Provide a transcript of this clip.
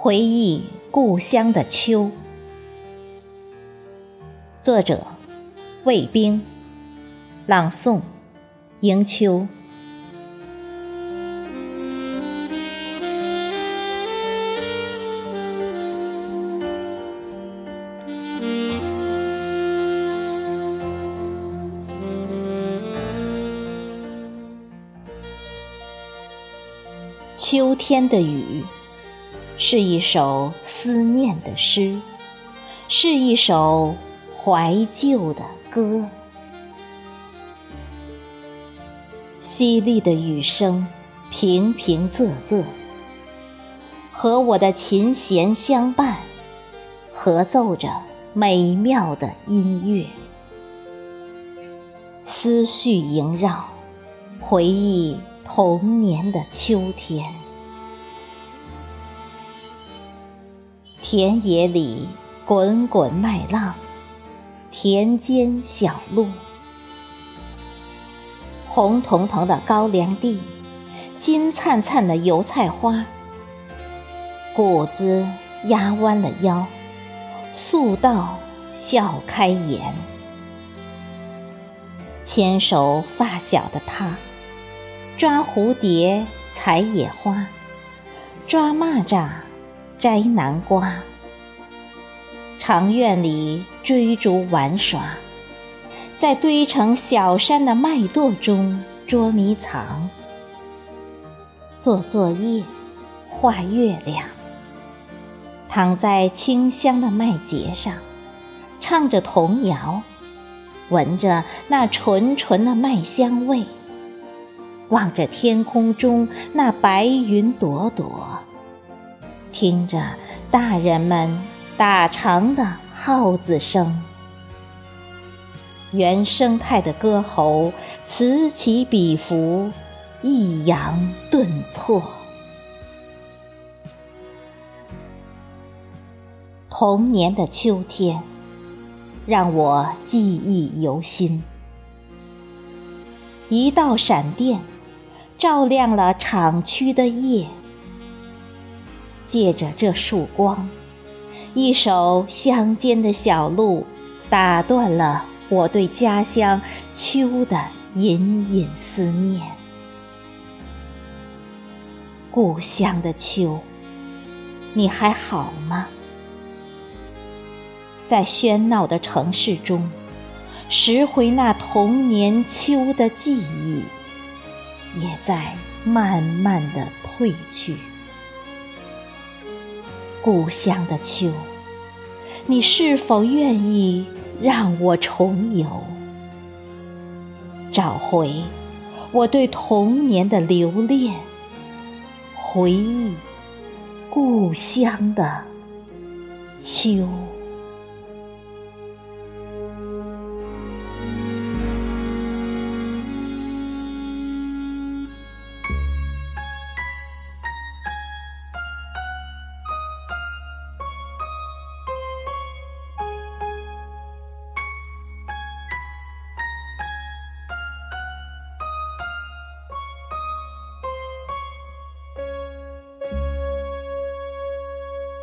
回忆故乡的秋，作者魏冰，朗诵迎秋。秋天的雨。是一首思念的诗，是一首怀旧的歌。淅沥的雨声，平平仄仄，和我的琴弦相伴，合奏着美妙的音乐。思绪萦绕，回忆童年的秋天。田野里滚滚麦浪，田间小路，红彤彤的高粱地，金灿灿的油菜花，谷子压弯了腰，素道笑开颜，牵手发小的他，抓蝴蝶采野花，抓蚂蚱。摘南瓜，长院里追逐玩耍，在堆成小山的麦垛中捉迷藏，做作业，画月亮，躺在清香的麦秸上，唱着童谣，闻着那纯纯的麦香味，望着天空中那白云朵朵。听着大人们打长的号子声，原生态的歌喉此起彼伏，抑扬顿挫。童年的秋天，让我记忆犹新。一道闪电，照亮了厂区的夜。借着这束光，一首乡间的小路，打断了我对家乡秋的隐隐思念。故乡的秋，你还好吗？在喧闹的城市中，拾回那童年秋的记忆，也在慢慢的褪去。故乡的秋，你是否愿意让我重游，找回我对童年的留恋，回忆故乡的秋？